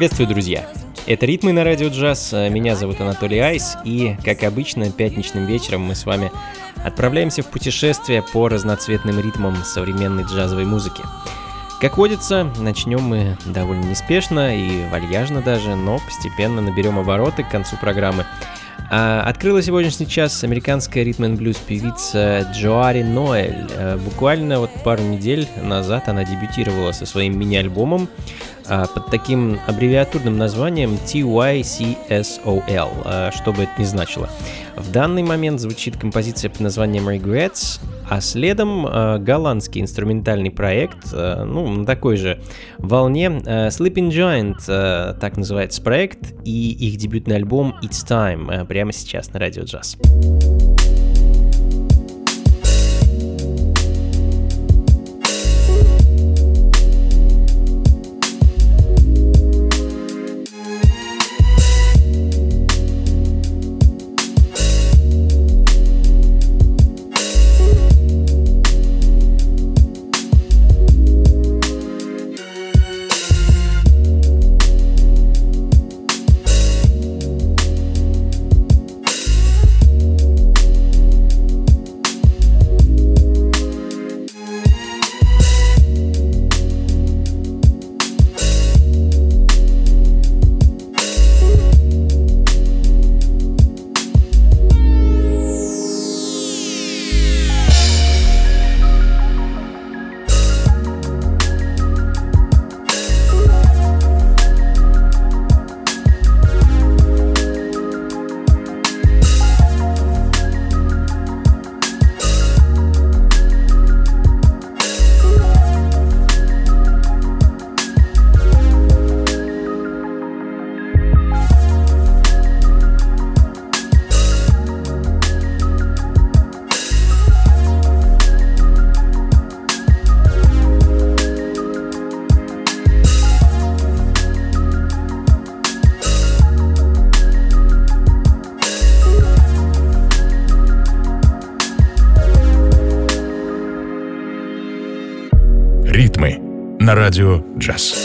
Приветствую, друзья! Это «Ритмы на радио джаз». Меня зовут Анатолий Айс, и, как обычно, пятничным вечером мы с вами отправляемся в путешествие по разноцветным ритмам современной джазовой музыки. Как водится, начнем мы довольно неспешно и вальяжно даже, но постепенно наберем обороты к концу программы. А, открыла сегодняшний час американская ритм н блюз певица Джоари Ноэль. А, буквально вот пару недель назад она дебютировала со своим мини-альбомом под таким аббревиатурным названием TYCSOL, а, что бы это ни значило. В данный момент звучит композиция под названием Regrets, а следом а, голландский инструментальный проект, ну, на такой же волне, Sleeping Giant, так называется проект, и их дебютный альбом It's Time, прямо сейчас на Радио Джаз. На радио «Джаз».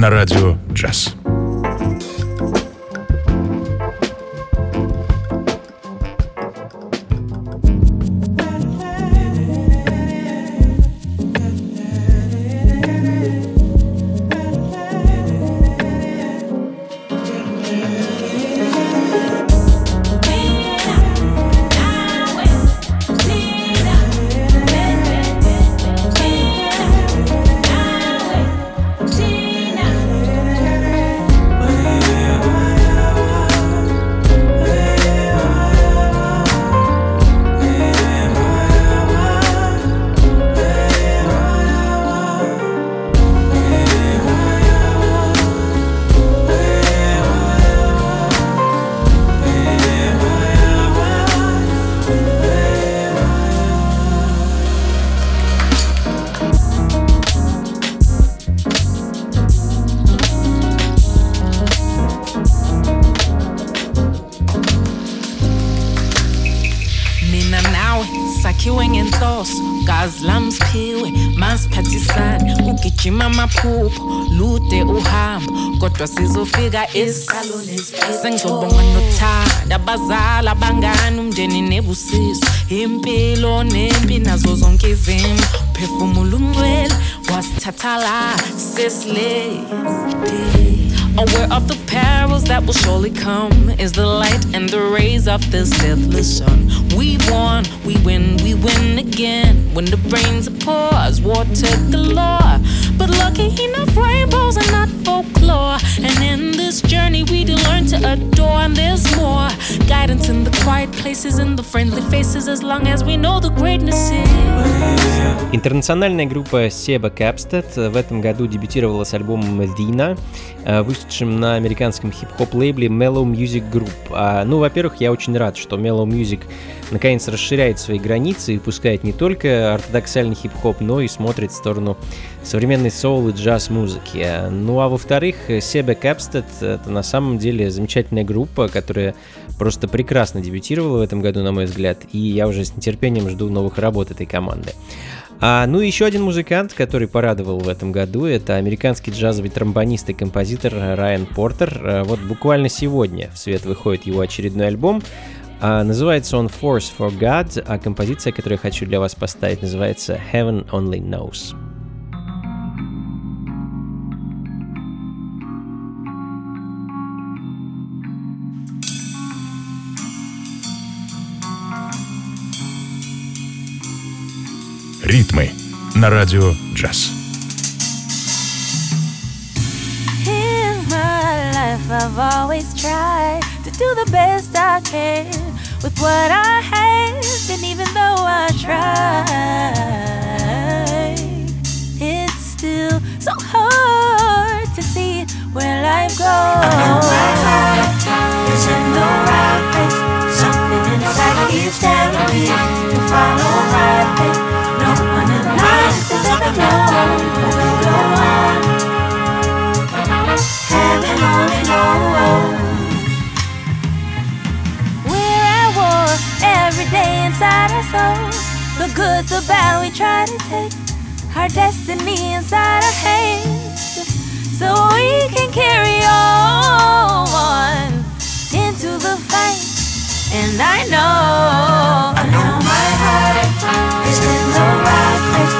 На радио sakhiwe ngenhloso gazi lamsiphiwe masiphathisane. Kugijima amaphupho lude uhambo kodwa sizofika sengizobonga nothanda abazali abangani umndeni nebusiso. Impilo nempi nazo zonke izimo. Uphefumula umncwele wasithatha la sesilei Aware of the perils that will surely come is the light and the rays of this deathless sun. We won, we win, we win again. When the brains are pours, water galore. But lucky enough, rainbows are not folklore. And in this journey, we do learn to adore. And there's more guidance in the quiet places, in the friendly faces, as long as we know the greatness is. Интернациональная группа Seba Capstead в этом году дебютировала с альбомом Dina, вышедшим на американском хип-хоп лейбле Mellow Music Group. А, ну, во-первых, я очень рад, что Mellow Music наконец расширяет свои границы и выпускает не только ортодоксальный хип-хоп, но и смотрит в сторону современной соул и джаз-музыки. Ну а во-вторых, Себе Кэпстед — это на самом деле замечательная группа, которая просто прекрасно дебютировала в этом году, на мой взгляд, и я уже с нетерпением жду новых работ этой команды. А, ну и еще один музыкант, который порадовал в этом году, это американский джазовый тромбонист и композитор Райан Портер. А, вот буквально сегодня в свет выходит его очередной альбом. А, называется он Force for God, а композиция, которую я хочу для вас поставить, называется Heaven Only Knows. Ритмы на радио джаз. I've always tried to do the best I can with what I have, and even though I try, it's still so hard to see where life goes. I know my heart is in the right place. Something inside keeps telling me to follow right way. We're at war. Every day inside our soul. The good, the bad, we try to take our destiny inside our hands so we can carry on into the fight. And I know, I know my heart is in the right place.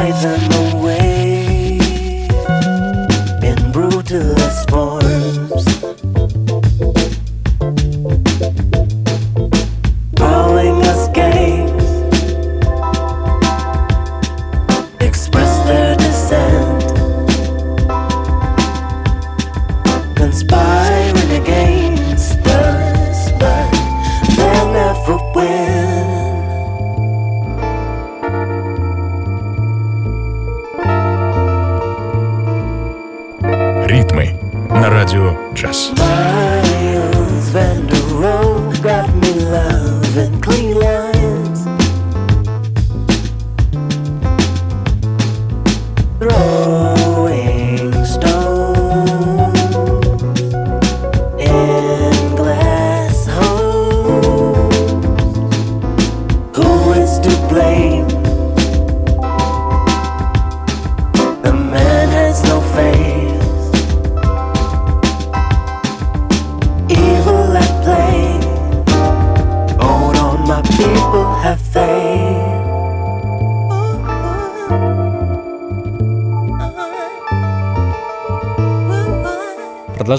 by the moon.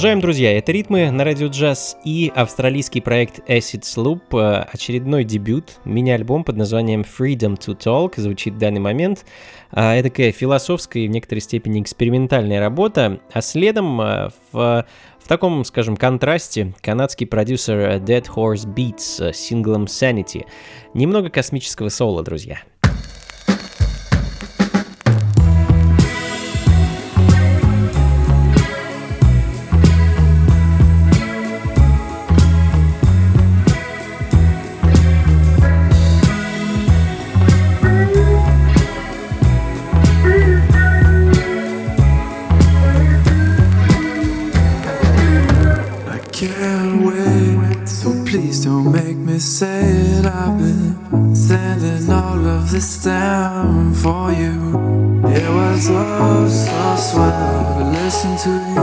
Продолжаем, друзья. Это ритмы на радио джаз и австралийский проект Acid Sloop. Э, очередной дебют. Мини-альбом под названием Freedom to Talk звучит в данный момент. Э, это такая философская и в некоторой степени экспериментальная работа. А следом э, в, в таком, скажем, контрасте канадский продюсер Dead Horse Beats с синглом Sanity. Немного космического соло, друзья. into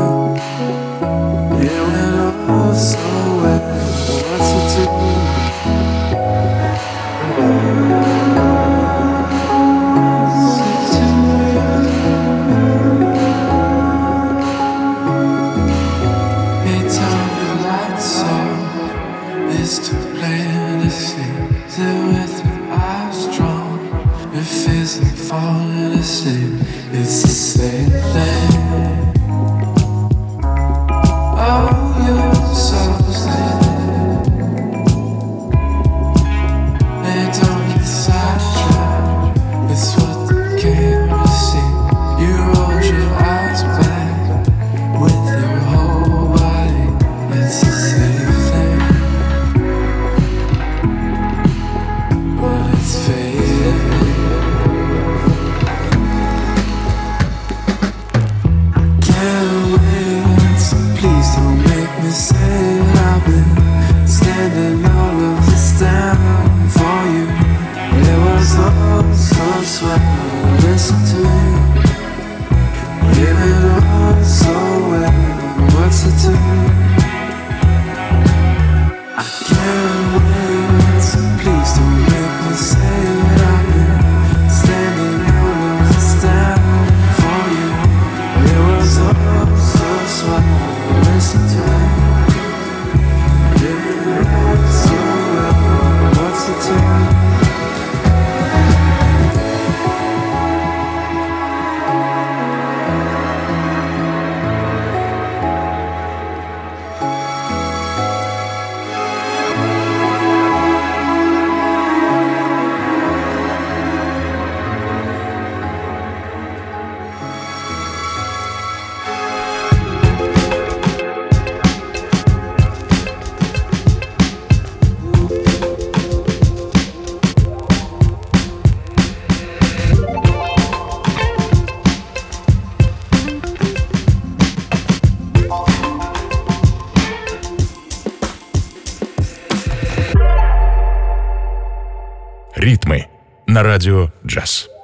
на радио «Джаз».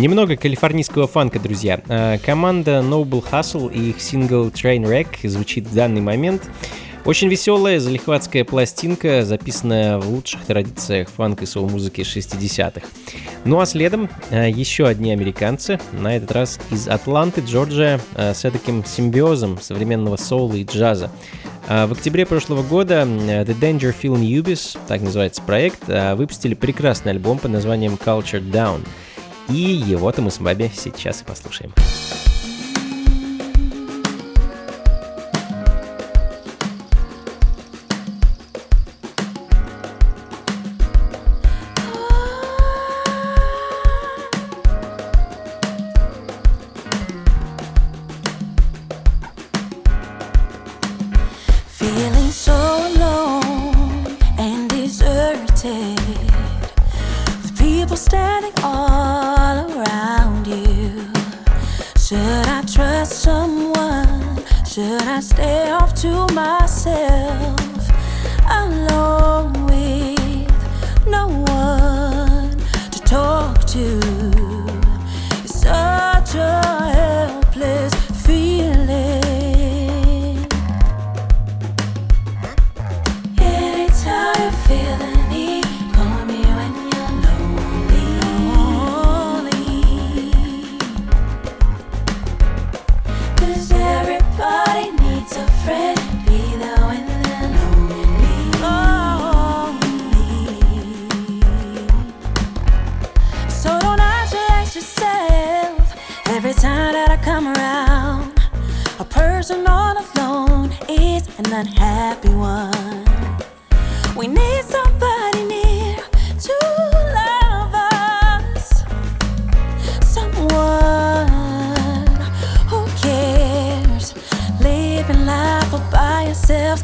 Немного калифорнийского фанка, друзья. Э, Команда Noble Hustle и их сингл Trainwreck звучит в данный момент. Очень веселая, залихватская пластинка, записанная в лучших традициях фанк и соул-музыки 60-х. Ну а следом э, еще одни американцы, на этот раз из Атланты, Джорджия, э, с таким симбиозом современного соула и джаза. В октябре прошлого года The Danger Film Ubis, так называется проект, выпустили прекрасный альбом под названием Culture Down. И его-то мы с вами сейчас и послушаем. People standing you. Should I trust someone? Should I stay off to myself? Alone with no one to talk to. an unhappy one. We need somebody near to love us, someone who cares, living life all by ourselves.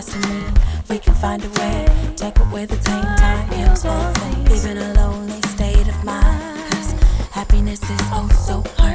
trust in me. We can find a way. Take away the pain, time heals all things. Even a lonely state of mind. Cause happiness is oh so hard.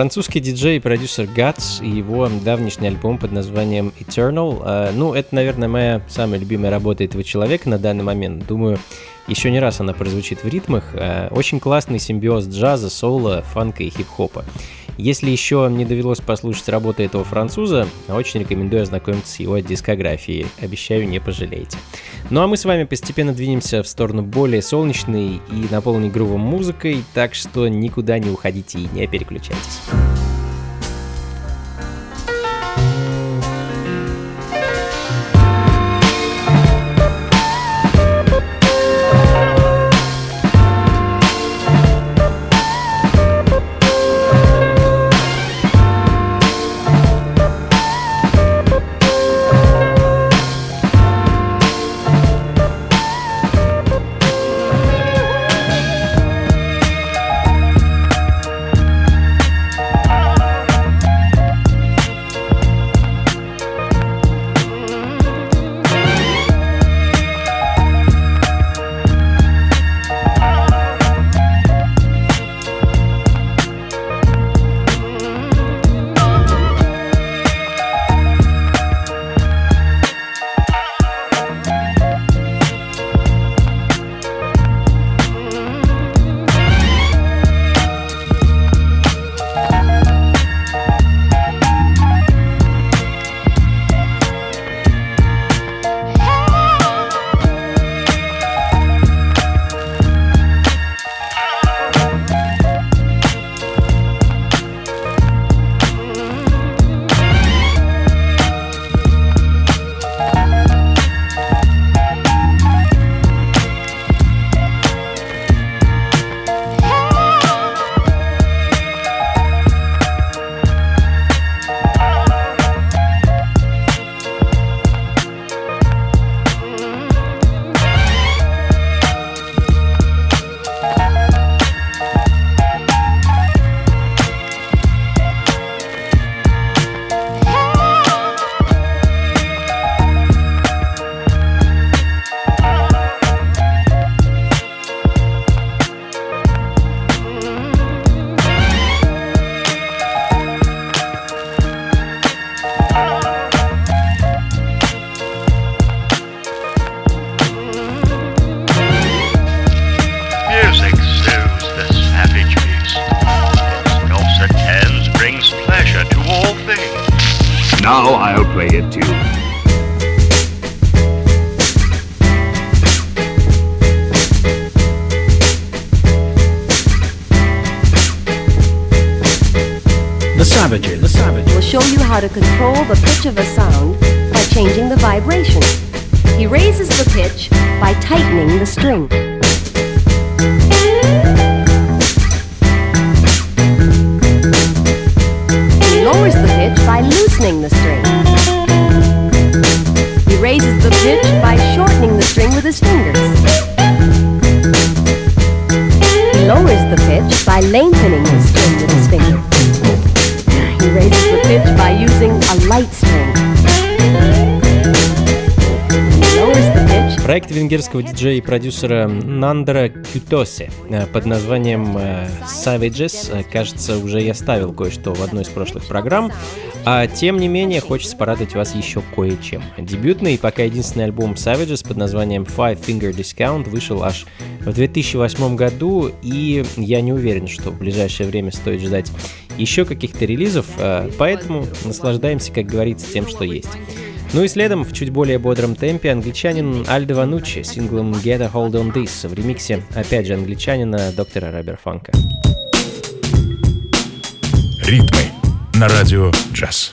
Французский диджей и продюсер Guts и его давнишний альбом под названием Eternal. А, ну, это, наверное, моя самая любимая работа этого человека на данный момент. Думаю, еще не раз она прозвучит в ритмах. А, очень классный симбиоз джаза, соло, фанка и хип-хопа. Если еще не довелось послушать работы этого француза, очень рекомендую ознакомиться с его дискографией. Обещаю, не пожалеете. Ну а мы с вами постепенно двинемся в сторону более солнечной и наполненной грувом музыкой, так что никуда не уходите и не переключайтесь. диджея и продюсера Нандра Кютоси э, под названием э, Savages. Э, кажется, уже я ставил кое-что в одной из прошлых программ. А тем не менее, хочется порадовать вас еще кое-чем. Дебютный и пока единственный альбом Savages под названием Five Finger Discount вышел аж в 2008 году, и я не уверен, что в ближайшее время стоит ждать еще каких-то релизов, поэтому наслаждаемся, как говорится, тем, что есть. Ну и следом, в чуть более бодром темпе, англичанин Альдо Вануччи синглом «Get a Hold on This» в ремиксе, опять же, англичанина доктора Робер Фанка. Ритмы на радио «Джаз».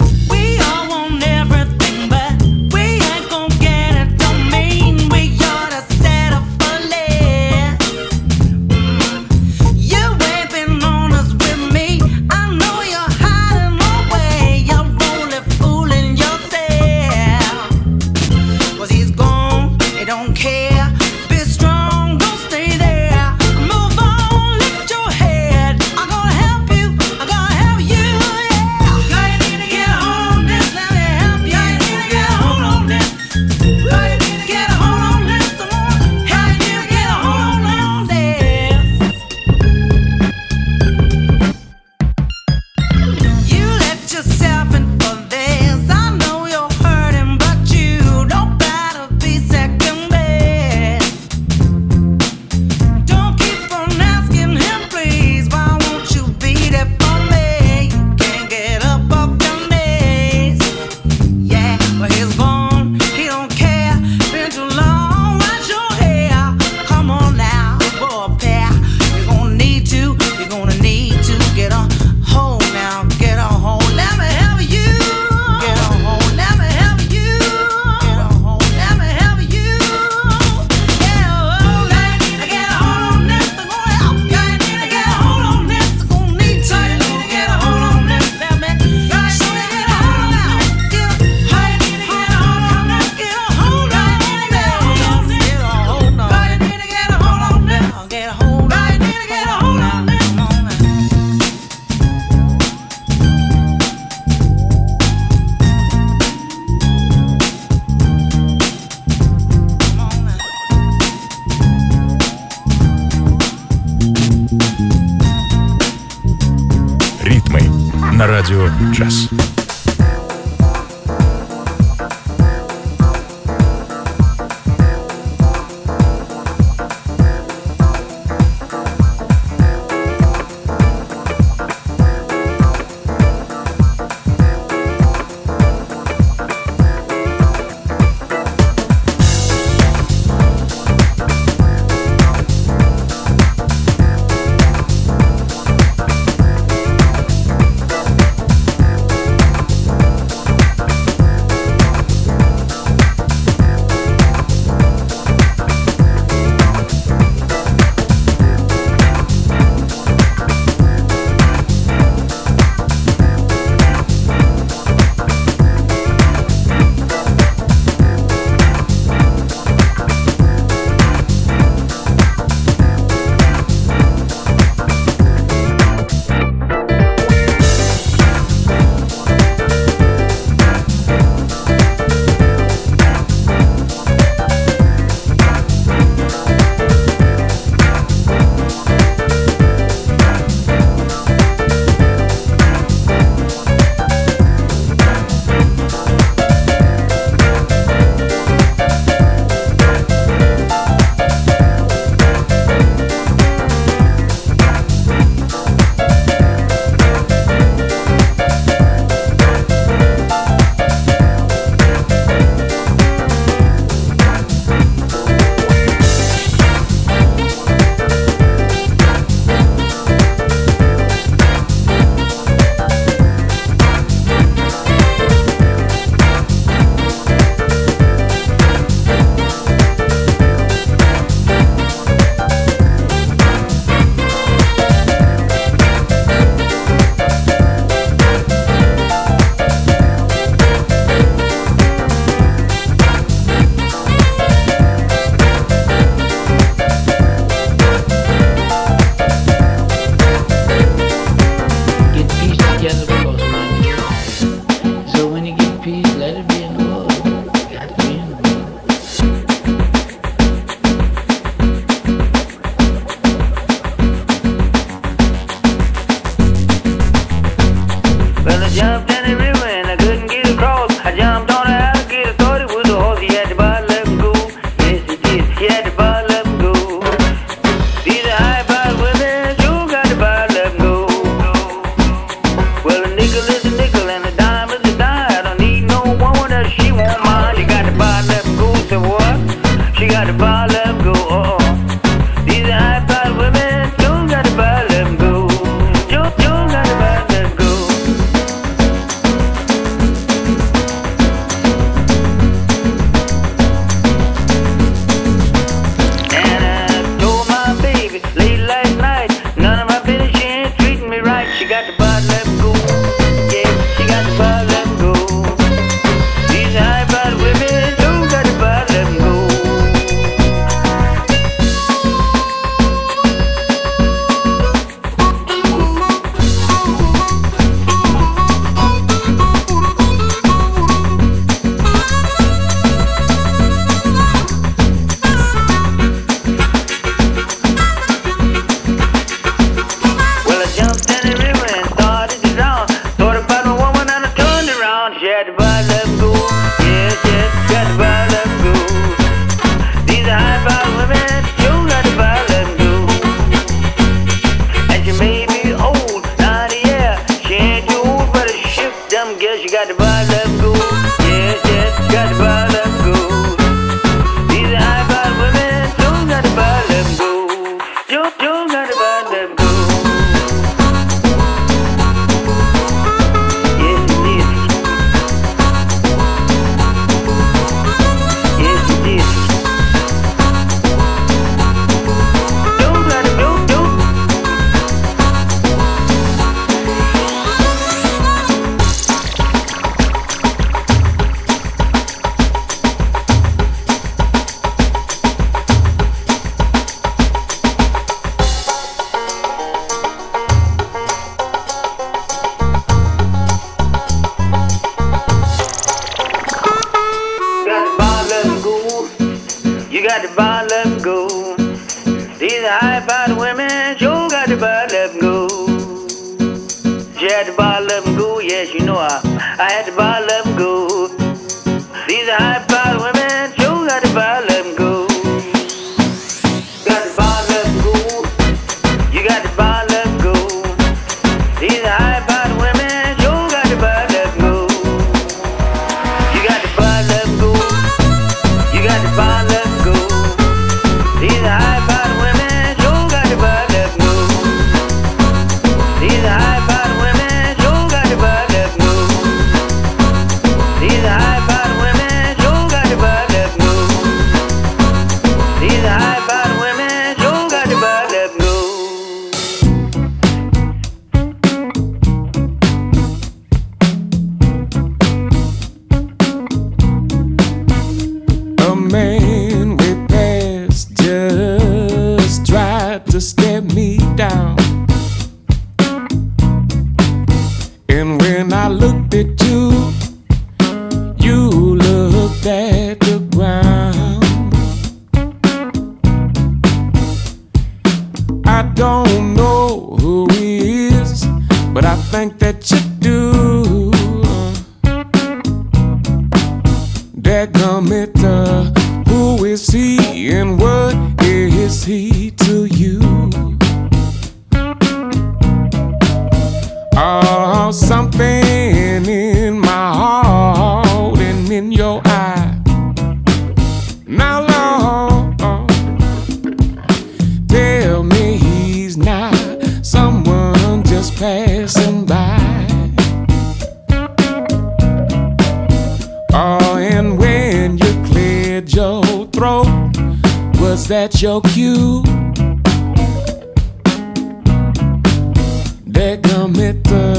Decameter.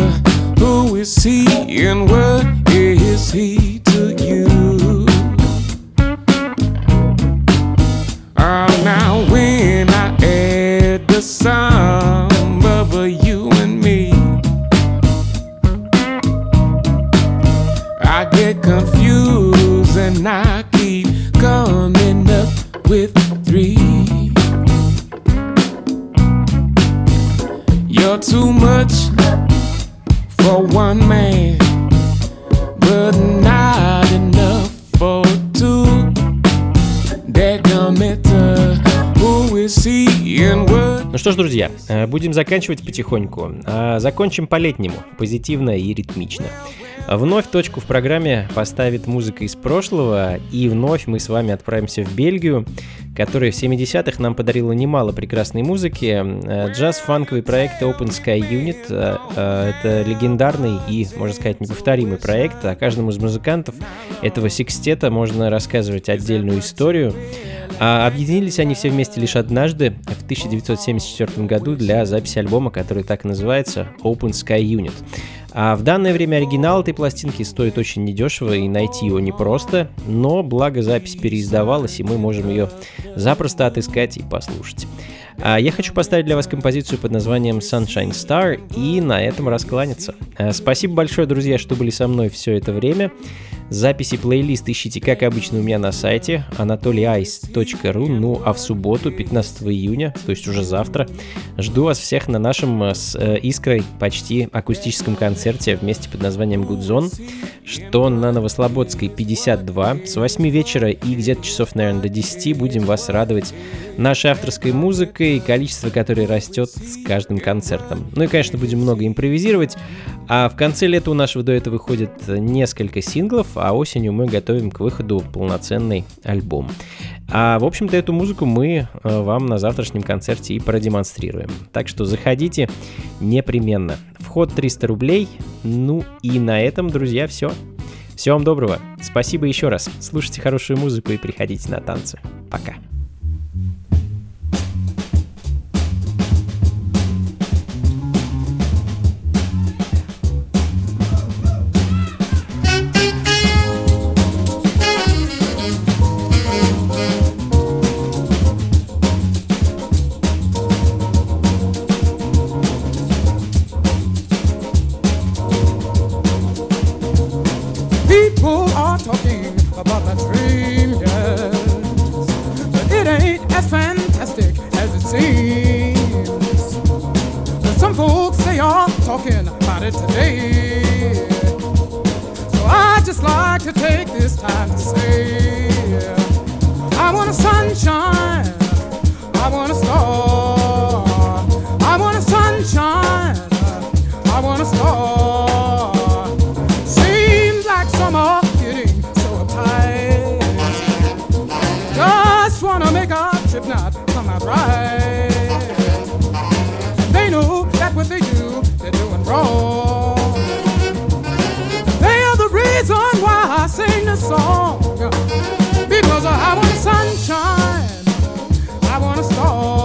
Who is he and what is he? Будем заканчивать потихоньку. А закончим по-летнему, позитивно и ритмично. Вновь точку в программе поставит музыка из прошлого, и вновь мы с вами отправимся в Бельгию, которая в 70-х нам подарила немало прекрасной музыки. Э, джаз-фанковый проект Open Sky Unit э, э, — это легендарный и, можно сказать, неповторимый проект. О каждом из музыкантов этого секстета можно рассказывать отдельную историю. А объединились они все вместе лишь однажды, в 1974 году, для записи альбома, который так и называется Open Sky Unit. А в данное время оригинал этой пластинки стоит очень недешево и найти его непросто, но благо запись переиздавалась, и мы можем ее запросто отыскать и послушать. А я хочу поставить для вас композицию под названием Sunshine Star и на этом раскланяться. А, спасибо большое, друзья, что были со мной все это время. Записи плейлист ищите, как обычно, у меня на сайте anatolyice.ru. Ну а в субботу, 15 июня, то есть уже завтра, жду вас всех на нашем э, с э, Искрой почти акустическом концерте вместе под названием Good Zone, что на Новослободской 52 с 8 вечера и где-то часов, наверное, до 10 будем вас радовать нашей авторской музыкой, количество которой растет с каждым концертом. Ну и, конечно, будем много импровизировать. А в конце лета у нашего дуэта выходит несколько синглов, а осенью мы готовим к выходу полноценный альбом. А, в общем-то, эту музыку мы э, вам на завтрашнем концерте и продемонстрируем. Так что заходите непременно. Вход 300 рублей. Ну и на этом, друзья, все. Всего вам доброго. Спасибо еще раз. Слушайте хорошую музыку и приходите на танцы. Пока. seems some folks they are talking about it today. So I just like to take this time to say I want a sunshine, I want a star. what they do, they're doing wrong. They are the reason why I sing this song. Because I want sunshine, I want a star.